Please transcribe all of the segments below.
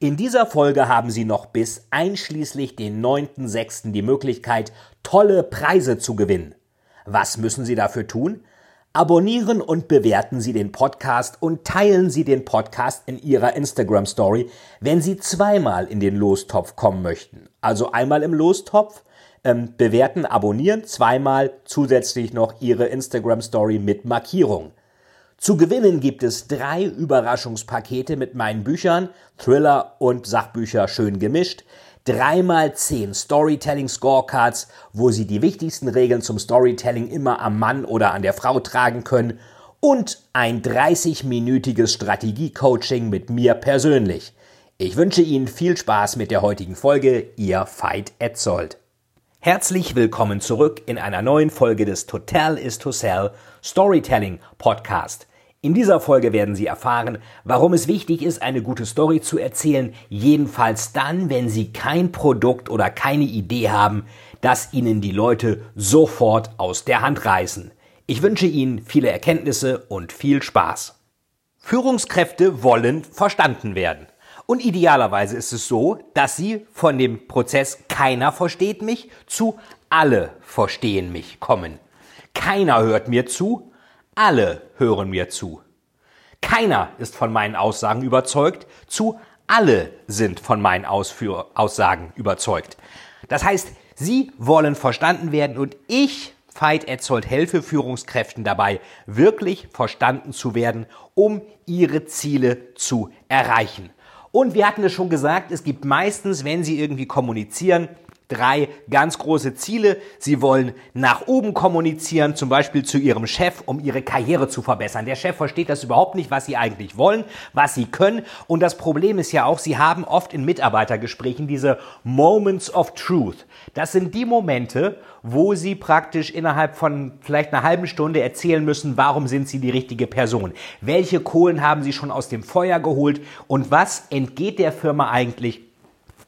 In dieser Folge haben Sie noch bis einschließlich den 9.6. die Möglichkeit, tolle Preise zu gewinnen. Was müssen Sie dafür tun? Abonnieren und bewerten Sie den Podcast und teilen Sie den Podcast in Ihrer Instagram Story, wenn Sie zweimal in den Lostopf kommen möchten. Also einmal im Lostopf, ähm, bewerten, abonnieren, zweimal zusätzlich noch Ihre Instagram Story mit Markierung. Zu gewinnen gibt es drei Überraschungspakete mit meinen Büchern, Thriller und Sachbücher schön gemischt, dreimal zehn Storytelling Scorecards, wo Sie die wichtigsten Regeln zum Storytelling immer am Mann oder an der Frau tragen können und ein 30-minütiges Strategie-Coaching mit mir persönlich. Ich wünsche Ihnen viel Spaß mit der heutigen Folge, Ihr Veit Etzold. Herzlich willkommen zurück in einer neuen Folge des Total is to Sell Storytelling Podcast. In dieser Folge werden Sie erfahren, warum es wichtig ist, eine gute Story zu erzählen, jedenfalls dann, wenn Sie kein Produkt oder keine Idee haben, das Ihnen die Leute sofort aus der Hand reißen. Ich wünsche Ihnen viele Erkenntnisse und viel Spaß. Führungskräfte wollen verstanden werden. Und idealerweise ist es so, dass Sie von dem Prozess keiner versteht mich zu alle verstehen mich kommen. Keiner hört mir zu, alle hören mir zu. Keiner ist von meinen Aussagen überzeugt, zu alle sind von meinen Ausführ Aussagen überzeugt. Das heißt, Sie wollen verstanden werden und ich, Veit Etzold, helfe Führungskräften dabei, wirklich verstanden zu werden, um ihre Ziele zu erreichen. Und wir hatten es schon gesagt, es gibt meistens, wenn Sie irgendwie kommunizieren, drei ganz große Ziele. Sie wollen nach oben kommunizieren, zum Beispiel zu ihrem Chef, um ihre Karriere zu verbessern. Der Chef versteht das überhaupt nicht, was sie eigentlich wollen, was sie können. Und das Problem ist ja auch, sie haben oft in Mitarbeitergesprächen diese Moments of Truth. Das sind die Momente, wo sie praktisch innerhalb von vielleicht einer halben Stunde erzählen müssen, warum sind sie die richtige Person? Welche Kohlen haben sie schon aus dem Feuer geholt? Und was entgeht der Firma eigentlich?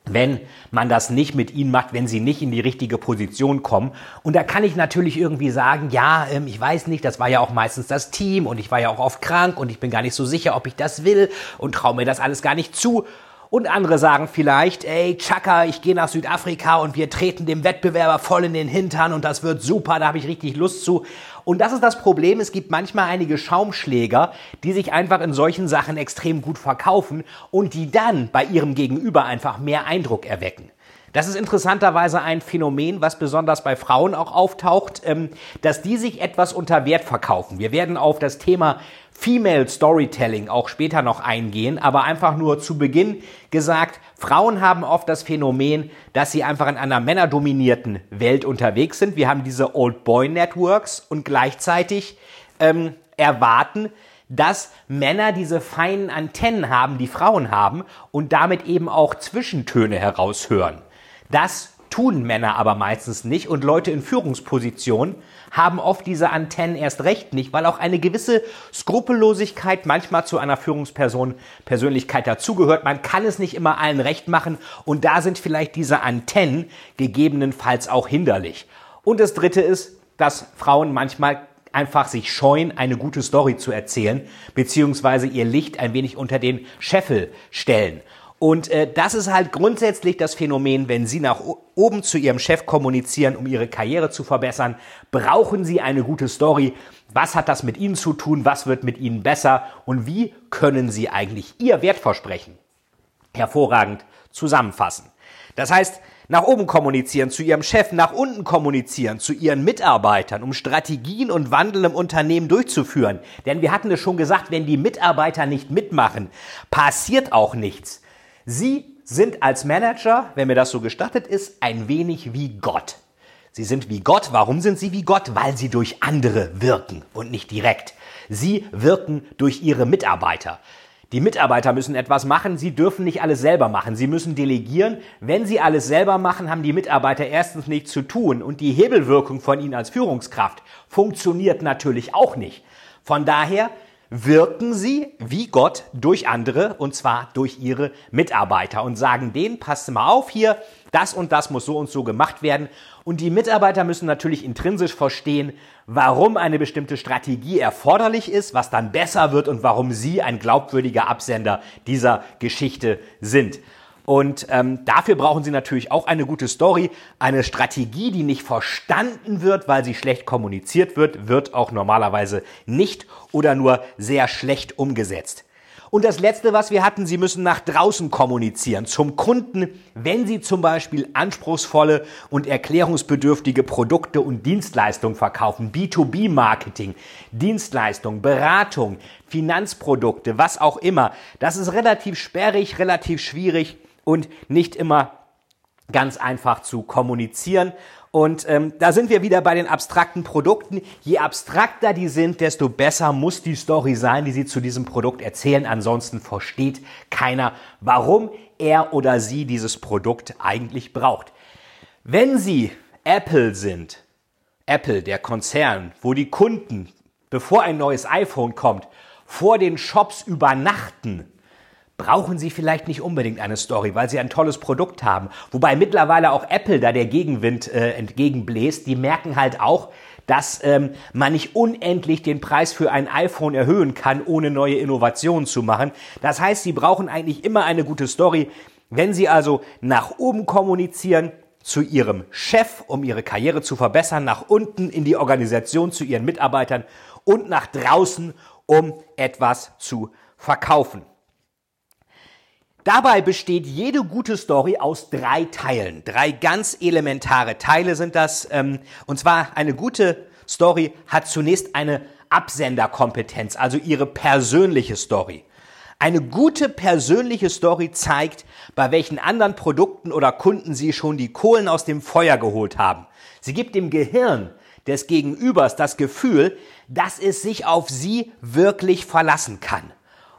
Wenn man das nicht mit ihnen macht, wenn sie nicht in die richtige Position kommen. Und da kann ich natürlich irgendwie sagen, ja, ähm, ich weiß nicht, das war ja auch meistens das Team und ich war ja auch oft krank und ich bin gar nicht so sicher, ob ich das will und traue mir das alles gar nicht zu. Und andere sagen vielleicht, ey, Chaka, ich gehe nach Südafrika und wir treten dem Wettbewerber voll in den Hintern und das wird super, da habe ich richtig Lust zu. Und das ist das Problem, es gibt manchmal einige Schaumschläger, die sich einfach in solchen Sachen extrem gut verkaufen und die dann bei ihrem Gegenüber einfach mehr Eindruck erwecken. Das ist interessanterweise ein Phänomen, was besonders bei Frauen auch auftaucht, ähm, dass die sich etwas unter Wert verkaufen. Wir werden auf das Thema Female Storytelling auch später noch eingehen, aber einfach nur zu Beginn gesagt, Frauen haben oft das Phänomen, dass sie einfach in einer männerdominierten Welt unterwegs sind. Wir haben diese Old Boy Networks und gleichzeitig ähm, erwarten, dass Männer diese feinen Antennen haben, die Frauen haben und damit eben auch Zwischentöne heraushören. Das tun Männer aber meistens nicht und Leute in Führungspositionen haben oft diese Antennen erst recht nicht, weil auch eine gewisse Skrupellosigkeit manchmal zu einer Führungsperson Persönlichkeit dazugehört. Man kann es nicht immer allen recht machen und da sind vielleicht diese Antennen gegebenenfalls auch hinderlich. Und das dritte ist, dass Frauen manchmal einfach sich scheuen, eine gute Story zu erzählen, beziehungsweise ihr Licht ein wenig unter den Scheffel stellen. Und äh, das ist halt grundsätzlich das Phänomen, wenn Sie nach oben zu Ihrem Chef kommunizieren, um Ihre Karriere zu verbessern, brauchen Sie eine gute Story. Was hat das mit Ihnen zu tun? Was wird mit Ihnen besser? Und wie können Sie eigentlich Ihr Wertversprechen hervorragend zusammenfassen? Das heißt, nach oben kommunizieren, zu Ihrem Chef, nach unten kommunizieren, zu Ihren Mitarbeitern, um Strategien und Wandel im Unternehmen durchzuführen. Denn wir hatten es schon gesagt, wenn die Mitarbeiter nicht mitmachen, passiert auch nichts. Sie sind als Manager, wenn mir das so gestattet ist, ein wenig wie Gott. Sie sind wie Gott. Warum sind sie wie Gott? Weil sie durch andere wirken und nicht direkt. Sie wirken durch ihre Mitarbeiter. Die Mitarbeiter müssen etwas machen, sie dürfen nicht alles selber machen, sie müssen delegieren. Wenn sie alles selber machen, haben die Mitarbeiter erstens nichts zu tun und die Hebelwirkung von ihnen als Führungskraft funktioniert natürlich auch nicht. Von daher wirken sie wie Gott durch andere und zwar durch ihre Mitarbeiter und sagen denen, passt mal auf hier, das und das muss so und so gemacht werden. Und die Mitarbeiter müssen natürlich intrinsisch verstehen, warum eine bestimmte Strategie erforderlich ist, was dann besser wird und warum sie ein glaubwürdiger Absender dieser Geschichte sind. Und ähm, dafür brauchen Sie natürlich auch eine gute Story. Eine Strategie, die nicht verstanden wird, weil sie schlecht kommuniziert wird, wird auch normalerweise nicht oder nur sehr schlecht umgesetzt. Und das Letzte, was wir hatten, Sie müssen nach draußen kommunizieren, zum Kunden, wenn Sie zum Beispiel anspruchsvolle und erklärungsbedürftige Produkte und Dienstleistungen verkaufen, B2B-Marketing, Dienstleistung, Beratung, Finanzprodukte, was auch immer. Das ist relativ sperrig, relativ schwierig und nicht immer ganz einfach zu kommunizieren. Und ähm, da sind wir wieder bei den abstrakten Produkten. Je abstrakter die sind, desto besser muss die Story sein, die Sie zu diesem Produkt erzählen. Ansonsten versteht keiner, warum er oder sie dieses Produkt eigentlich braucht. Wenn Sie Apple sind, Apple, der Konzern, wo die Kunden, bevor ein neues iPhone kommt, vor den Shops übernachten, brauchen Sie vielleicht nicht unbedingt eine Story, weil Sie ein tolles Produkt haben. Wobei mittlerweile auch Apple da der Gegenwind äh, entgegenbläst. Die merken halt auch, dass ähm, man nicht unendlich den Preis für ein iPhone erhöhen kann, ohne neue Innovationen zu machen. Das heißt, Sie brauchen eigentlich immer eine gute Story. Wenn Sie also nach oben kommunizieren, zu Ihrem Chef, um Ihre Karriere zu verbessern, nach unten in die Organisation zu Ihren Mitarbeitern und nach draußen, um etwas zu verkaufen. Dabei besteht jede gute Story aus drei Teilen. Drei ganz elementare Teile sind das. Ähm, und zwar eine gute Story hat zunächst eine Absenderkompetenz, also ihre persönliche Story. Eine gute persönliche Story zeigt, bei welchen anderen Produkten oder Kunden Sie schon die Kohlen aus dem Feuer geholt haben. Sie gibt dem Gehirn des Gegenübers das Gefühl, dass es sich auf Sie wirklich verlassen kann.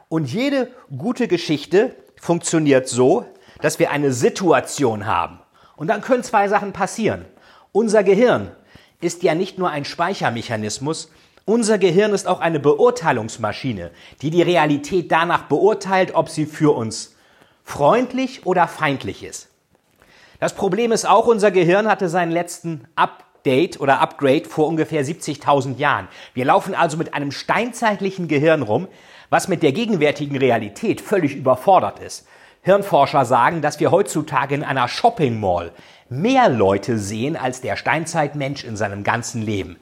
Und jede gute Geschichte funktioniert so, dass wir eine Situation haben. Und dann können zwei Sachen passieren. Unser Gehirn ist ja nicht nur ein Speichermechanismus, unser Gehirn ist auch eine Beurteilungsmaschine, die die Realität danach beurteilt, ob sie für uns freundlich oder feindlich ist. Das Problem ist auch, unser Gehirn hatte seinen letzten Update oder Upgrade vor ungefähr 70.000 Jahren. Wir laufen also mit einem steinzeitlichen Gehirn rum, was mit der gegenwärtigen Realität völlig überfordert ist. Hirnforscher sagen, dass wir heutzutage in einer Shopping Mall mehr Leute sehen als der Steinzeitmensch in seinem ganzen Leben.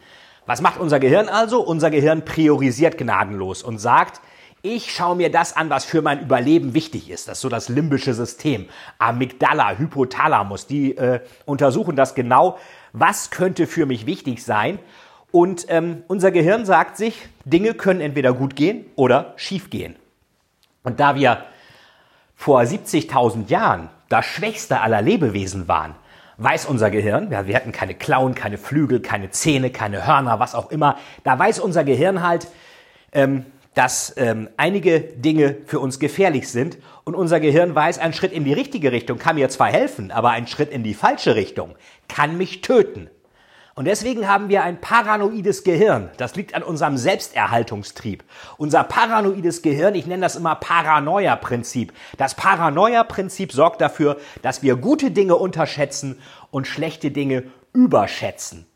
Was macht unser Gehirn also? Unser Gehirn priorisiert gnadenlos und sagt, ich schaue mir das an, was für mein Überleben wichtig ist. Das ist so das limbische System. Amygdala, Hypothalamus, die äh, untersuchen das genau. Was könnte für mich wichtig sein? Und ähm, unser Gehirn sagt sich, Dinge können entweder gut gehen oder schief gehen. Und da wir vor 70.000 Jahren das schwächste aller Lebewesen waren, weiß unser Gehirn, ja, wir hatten keine Klauen, keine Flügel, keine Zähne, keine Hörner, was auch immer, da weiß unser Gehirn halt, ähm, dass ähm, einige Dinge für uns gefährlich sind und unser Gehirn weiß, ein Schritt in die richtige Richtung kann mir zwar helfen, aber ein Schritt in die falsche Richtung kann mich töten. Und deswegen haben wir ein paranoides Gehirn. Das liegt an unserem Selbsterhaltungstrieb. Unser paranoides Gehirn, ich nenne das immer Paranoia-Prinzip. Das Paranoia-Prinzip sorgt dafür, dass wir gute Dinge unterschätzen und schlechte Dinge überschätzen.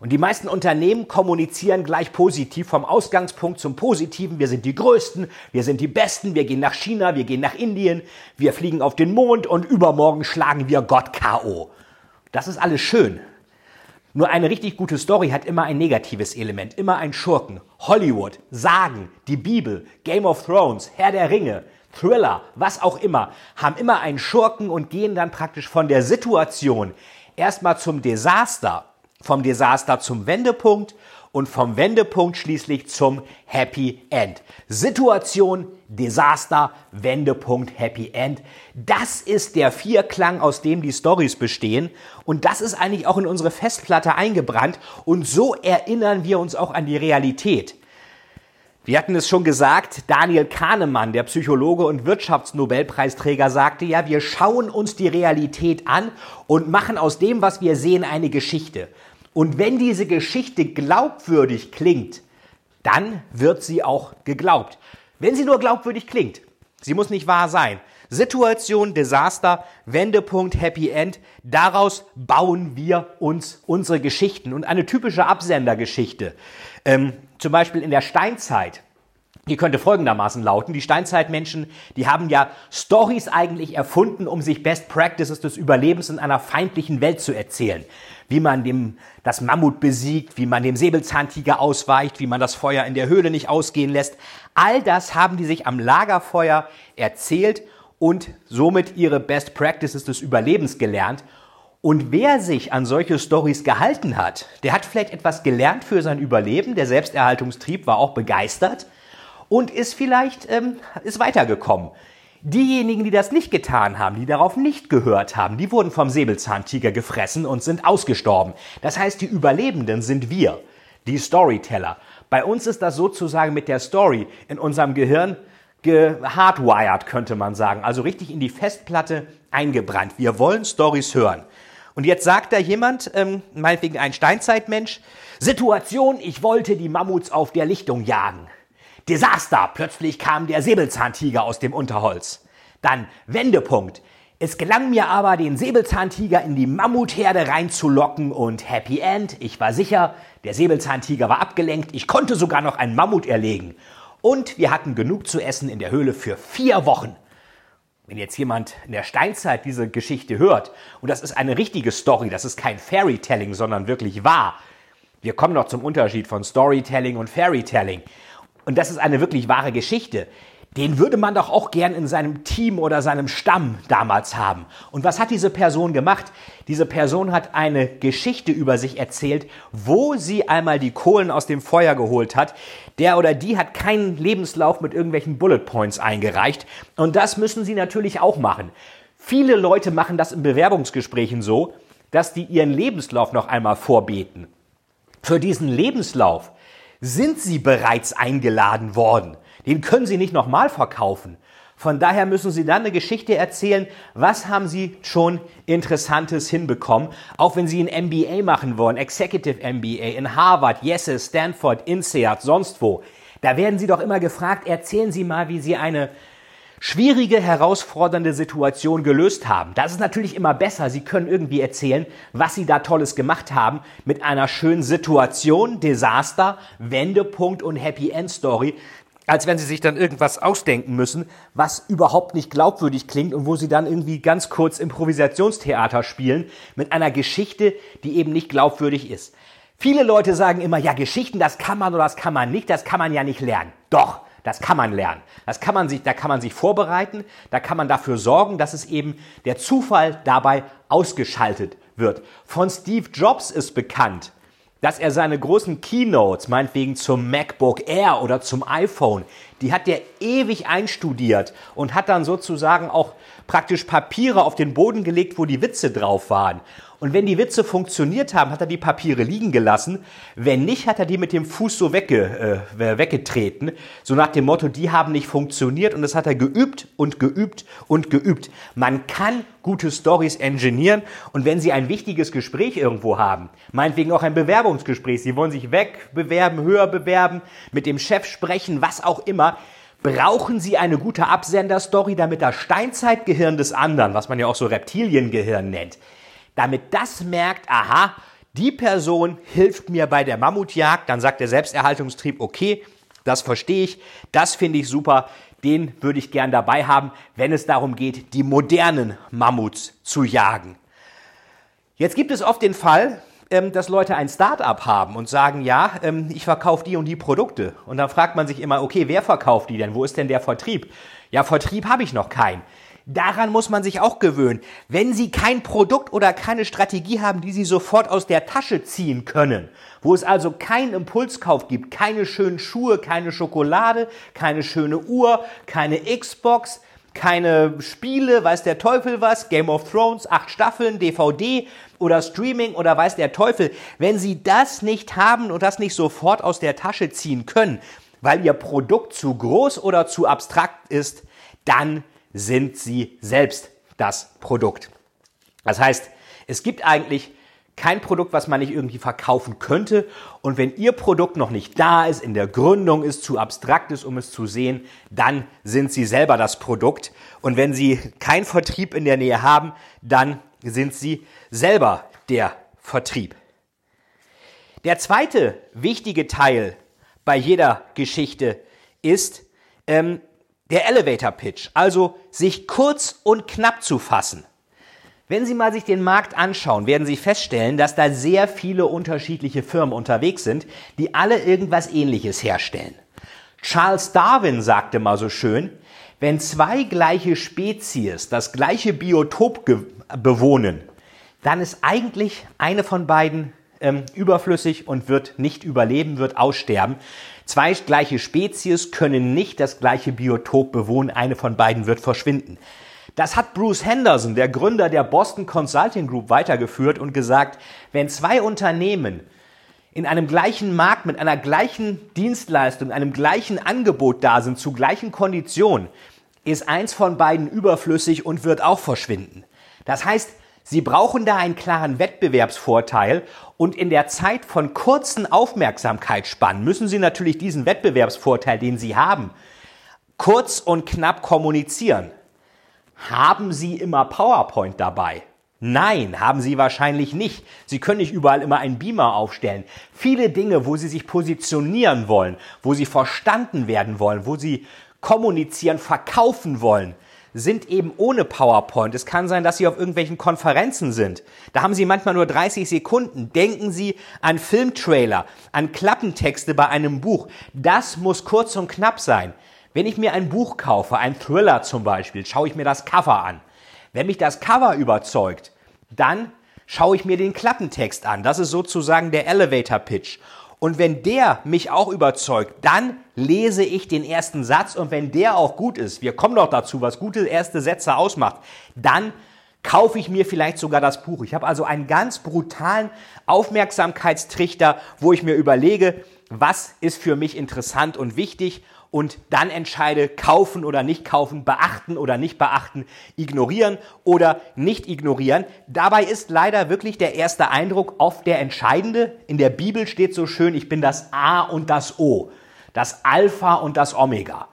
Und die meisten Unternehmen kommunizieren gleich positiv vom Ausgangspunkt zum Positiven. Wir sind die Größten, wir sind die Besten, wir gehen nach China, wir gehen nach Indien, wir fliegen auf den Mond und übermorgen schlagen wir Gott K.O. Das ist alles schön. Nur eine richtig gute Story hat immer ein negatives Element, immer ein Schurken. Hollywood, Sagen, die Bibel, Game of Thrones, Herr der Ringe, Thriller, was auch immer, haben immer einen Schurken und gehen dann praktisch von der Situation erstmal zum Desaster, vom Desaster zum Wendepunkt und vom Wendepunkt schließlich zum Happy End. Situation, Desaster, Wendepunkt, Happy End. Das ist der Vierklang, aus dem die Stories bestehen. Und das ist eigentlich auch in unsere Festplatte eingebrannt. Und so erinnern wir uns auch an die Realität. Wir hatten es schon gesagt, Daniel Kahnemann, der Psychologe und Wirtschaftsnobelpreisträger, sagte ja, wir schauen uns die Realität an und machen aus dem, was wir sehen, eine Geschichte. Und wenn diese Geschichte glaubwürdig klingt, dann wird sie auch geglaubt. Wenn sie nur glaubwürdig klingt, sie muss nicht wahr sein. Situation, Desaster, Wendepunkt, Happy End, daraus bauen wir uns unsere Geschichten. Und eine typische Absendergeschichte ähm, zum Beispiel in der Steinzeit, die könnte folgendermaßen lauten. Die Steinzeitmenschen, die haben ja Stories eigentlich erfunden, um sich Best Practices des Überlebens in einer feindlichen Welt zu erzählen. Wie man dem, das Mammut besiegt, wie man dem Säbelzahntiger ausweicht, wie man das Feuer in der Höhle nicht ausgehen lässt. All das haben die sich am Lagerfeuer erzählt und somit ihre Best Practices des Überlebens gelernt. Und wer sich an solche Stories gehalten hat, der hat vielleicht etwas gelernt für sein Überleben. Der Selbsterhaltungstrieb war auch begeistert und ist vielleicht ähm, ist weitergekommen. Diejenigen, die das nicht getan haben, die darauf nicht gehört haben, die wurden vom Säbelzahntiger gefressen und sind ausgestorben. Das heißt, die Überlebenden sind wir, die Storyteller. Bei uns ist das sozusagen mit der Story in unserem Gehirn gehardwired, könnte man sagen. Also richtig in die Festplatte eingebrannt. Wir wollen Stories hören. Und jetzt sagt da jemand, ähm, meinetwegen ein Steinzeitmensch, Situation, ich wollte die Mammuts auf der Lichtung jagen. Desaster, plötzlich kam der Säbelzahntiger aus dem Unterholz. Dann Wendepunkt. Es gelang mir aber, den Säbelzahntiger in die Mammutherde reinzulocken und Happy End. Ich war sicher, der Säbelzahntiger war abgelenkt. Ich konnte sogar noch einen Mammut erlegen. Und wir hatten genug zu essen in der Höhle für vier Wochen. Wenn jetzt jemand in der Steinzeit diese Geschichte hört, und das ist eine richtige Story, das ist kein Fairytelling, sondern wirklich wahr. Wir kommen noch zum Unterschied von Storytelling und Fairytelling. Und das ist eine wirklich wahre Geschichte den würde man doch auch gern in seinem Team oder seinem Stamm damals haben. Und was hat diese Person gemacht? Diese Person hat eine Geschichte über sich erzählt, wo sie einmal die Kohlen aus dem Feuer geholt hat. Der oder die hat keinen Lebenslauf mit irgendwelchen Bullet Points eingereicht. Und das müssen sie natürlich auch machen. Viele Leute machen das in Bewerbungsgesprächen so, dass die ihren Lebenslauf noch einmal vorbeten. Für diesen Lebenslauf sind sie bereits eingeladen worden. Den können Sie nicht nochmal verkaufen. Von daher müssen Sie dann eine Geschichte erzählen, was haben Sie schon Interessantes hinbekommen, auch wenn Sie ein MBA machen wollen, Executive MBA in Harvard, Yesses, Stanford, INSEAD, sonst wo. Da werden Sie doch immer gefragt, erzählen Sie mal, wie Sie eine schwierige, herausfordernde Situation gelöst haben. Das ist natürlich immer besser. Sie können irgendwie erzählen, was Sie da Tolles gemacht haben mit einer schönen Situation, Desaster, Wendepunkt und Happy End Story, als wenn sie sich dann irgendwas ausdenken müssen, was überhaupt nicht glaubwürdig klingt und wo sie dann irgendwie ganz kurz Improvisationstheater spielen mit einer Geschichte, die eben nicht glaubwürdig ist. Viele Leute sagen immer, ja, Geschichten, das kann man oder das kann man nicht, das kann man ja nicht lernen. Doch, das kann man lernen. Das kann man sich, da kann man sich vorbereiten, da kann man dafür sorgen, dass es eben der Zufall dabei ausgeschaltet wird. Von Steve Jobs ist bekannt, dass er seine großen Keynotes, meinetwegen zum MacBook Air oder zum iPhone, die hat er ewig einstudiert und hat dann sozusagen auch praktisch Papiere auf den Boden gelegt, wo die Witze drauf waren. Und wenn die Witze funktioniert haben, hat er die Papiere liegen gelassen. Wenn nicht, hat er die mit dem Fuß so wegge, äh, weggetreten. So nach dem Motto, die haben nicht funktioniert. Und das hat er geübt und geübt und geübt. Man kann gute Stories engineeren. Und wenn Sie ein wichtiges Gespräch irgendwo haben, meinetwegen auch ein Bewerbungsgespräch, Sie wollen sich wegbewerben, höher bewerben, mit dem Chef sprechen, was auch immer, brauchen Sie eine gute Absenderstory, damit das Steinzeitgehirn des anderen, was man ja auch so Reptiliengehirn nennt, damit das merkt, aha, die Person hilft mir bei der Mammutjagd, dann sagt der Selbsterhaltungstrieb, okay, das verstehe ich, das finde ich super, den würde ich gern dabei haben, wenn es darum geht, die modernen Mammuts zu jagen. Jetzt gibt es oft den Fall, ähm, dass Leute ein Start-up haben und sagen, ja, ähm, ich verkaufe die und die Produkte. Und dann fragt man sich immer, okay, wer verkauft die denn? Wo ist denn der Vertrieb? Ja, Vertrieb habe ich noch keinen. Daran muss man sich auch gewöhnen. Wenn Sie kein Produkt oder keine Strategie haben, die Sie sofort aus der Tasche ziehen können, wo es also keinen Impulskauf gibt, keine schönen Schuhe, keine Schokolade, keine schöne Uhr, keine Xbox, keine Spiele, weiß der Teufel was, Game of Thrones, acht Staffeln, DVD oder Streaming oder weiß der Teufel. Wenn Sie das nicht haben und das nicht sofort aus der Tasche ziehen können, weil Ihr Produkt zu groß oder zu abstrakt ist, dann sind Sie selbst das Produkt. Das heißt, es gibt eigentlich kein Produkt, was man nicht irgendwie verkaufen könnte. Und wenn Ihr Produkt noch nicht da ist, in der Gründung ist, zu abstrakt ist, um es zu sehen, dann sind Sie selber das Produkt. Und wenn Sie keinen Vertrieb in der Nähe haben, dann sind Sie selber der Vertrieb. Der zweite wichtige Teil bei jeder Geschichte ist ähm, der Elevator Pitch, also sich kurz und knapp zu fassen. Wenn Sie mal sich den Markt anschauen, werden Sie feststellen, dass da sehr viele unterschiedliche Firmen unterwegs sind, die alle irgendwas Ähnliches herstellen. Charles Darwin sagte mal so schön, wenn zwei gleiche Spezies das gleiche Biotop bewohnen, dann ist eigentlich eine von beiden ähm, überflüssig und wird nicht überleben, wird aussterben. Zwei gleiche Spezies können nicht das gleiche Biotop bewohnen, eine von beiden wird verschwinden. Das hat Bruce Henderson, der Gründer der Boston Consulting Group, weitergeführt und gesagt, wenn zwei Unternehmen in einem gleichen Markt mit einer gleichen Dienstleistung, einem gleichen Angebot da sind, zu gleichen Konditionen, ist eins von beiden überflüssig und wird auch verschwinden. Das heißt, Sie brauchen da einen klaren Wettbewerbsvorteil und in der Zeit von kurzen Aufmerksamkeitsspannen müssen Sie natürlich diesen Wettbewerbsvorteil, den Sie haben, kurz und knapp kommunizieren. Haben Sie immer PowerPoint dabei? Nein, haben Sie wahrscheinlich nicht. Sie können nicht überall immer einen Beamer aufstellen. Viele Dinge, wo Sie sich positionieren wollen, wo Sie verstanden werden wollen, wo Sie kommunizieren, verkaufen wollen, sind eben ohne PowerPoint. Es kann sein, dass Sie auf irgendwelchen Konferenzen sind. Da haben Sie manchmal nur 30 Sekunden. Denken Sie an Filmtrailer, an Klappentexte bei einem Buch. Das muss kurz und knapp sein. Wenn ich mir ein Buch kaufe, ein Thriller zum Beispiel, schaue ich mir das Cover an. Wenn mich das Cover überzeugt, dann schaue ich mir den Klappentext an. Das ist sozusagen der Elevator Pitch. Und wenn der mich auch überzeugt, dann lese ich den ersten Satz und wenn der auch gut ist, wir kommen doch dazu, was gute erste Sätze ausmacht, dann kaufe ich mir vielleicht sogar das Buch. Ich habe also einen ganz brutalen Aufmerksamkeitstrichter, wo ich mir überlege, was ist für mich interessant und wichtig und dann entscheide, kaufen oder nicht kaufen, beachten oder nicht beachten, ignorieren oder nicht ignorieren. Dabei ist leider wirklich der erste Eindruck oft der entscheidende. In der Bibel steht so schön, ich bin das A und das O, das Alpha und das Omega.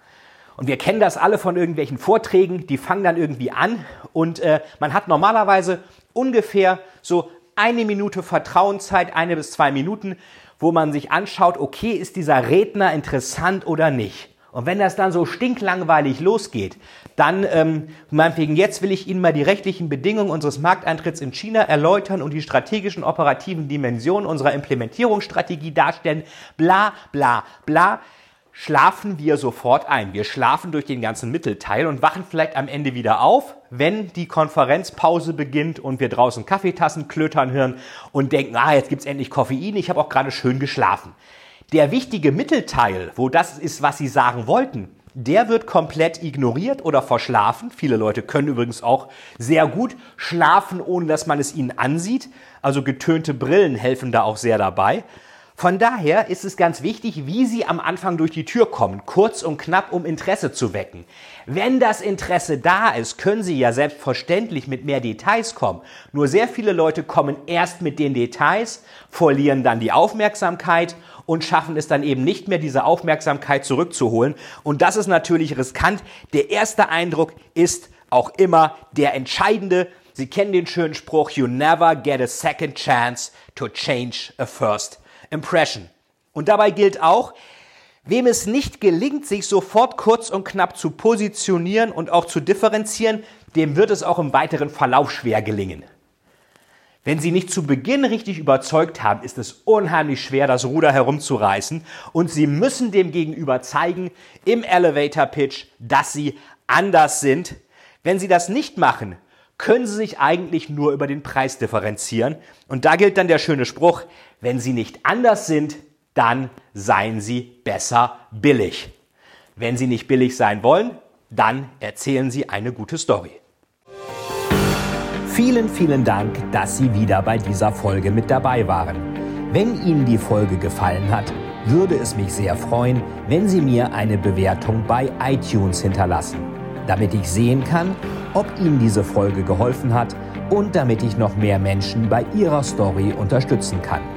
Und wir kennen das alle von irgendwelchen Vorträgen, die fangen dann irgendwie an und äh, man hat normalerweise ungefähr so eine Minute Vertrauenszeit, eine bis zwei Minuten, wo man sich anschaut, okay, ist dieser Redner interessant oder nicht? Und wenn das dann so stinklangweilig losgeht, dann, ähm, meinetwegen, jetzt will ich Ihnen mal die rechtlichen Bedingungen unseres Markteintritts in China erläutern und die strategischen operativen Dimensionen unserer Implementierungsstrategie darstellen, bla bla bla, schlafen wir sofort ein. Wir schlafen durch den ganzen Mittelteil und wachen vielleicht am Ende wieder auf, wenn die Konferenzpause beginnt und wir draußen Kaffeetassen klötern hören und denken, ah, jetzt gibt's endlich Koffein, ich habe auch gerade schön geschlafen. Der wichtige Mittelteil, wo das ist, was Sie sagen wollten, der wird komplett ignoriert oder verschlafen. Viele Leute können übrigens auch sehr gut schlafen, ohne dass man es ihnen ansieht. Also getönte Brillen helfen da auch sehr dabei. Von daher ist es ganz wichtig, wie Sie am Anfang durch die Tür kommen, kurz und knapp, um Interesse zu wecken. Wenn das Interesse da ist, können Sie ja selbstverständlich mit mehr Details kommen. Nur sehr viele Leute kommen erst mit den Details, verlieren dann die Aufmerksamkeit und schaffen es dann eben nicht mehr, diese Aufmerksamkeit zurückzuholen. Und das ist natürlich riskant. Der erste Eindruck ist auch immer der entscheidende. Sie kennen den schönen Spruch, you never get a second chance to change a first Impression. Und dabei gilt auch, wem es nicht gelingt, sich sofort kurz und knapp zu positionieren und auch zu differenzieren, dem wird es auch im weiteren Verlauf schwer gelingen. Wenn Sie nicht zu Beginn richtig überzeugt haben, ist es unheimlich schwer, das Ruder herumzureißen und Sie müssen dem Gegenüber zeigen im Elevator Pitch, dass Sie anders sind. Wenn Sie das nicht machen, können Sie sich eigentlich nur über den Preis differenzieren. Und da gilt dann der schöne Spruch, wenn sie nicht anders sind, dann seien sie besser billig. Wenn sie nicht billig sein wollen, dann erzählen sie eine gute Story. Vielen, vielen Dank, dass Sie wieder bei dieser Folge mit dabei waren. Wenn Ihnen die Folge gefallen hat, würde es mich sehr freuen, wenn Sie mir eine Bewertung bei iTunes hinterlassen, damit ich sehen kann, ob Ihnen diese Folge geholfen hat und damit ich noch mehr Menschen bei ihrer Story unterstützen kann.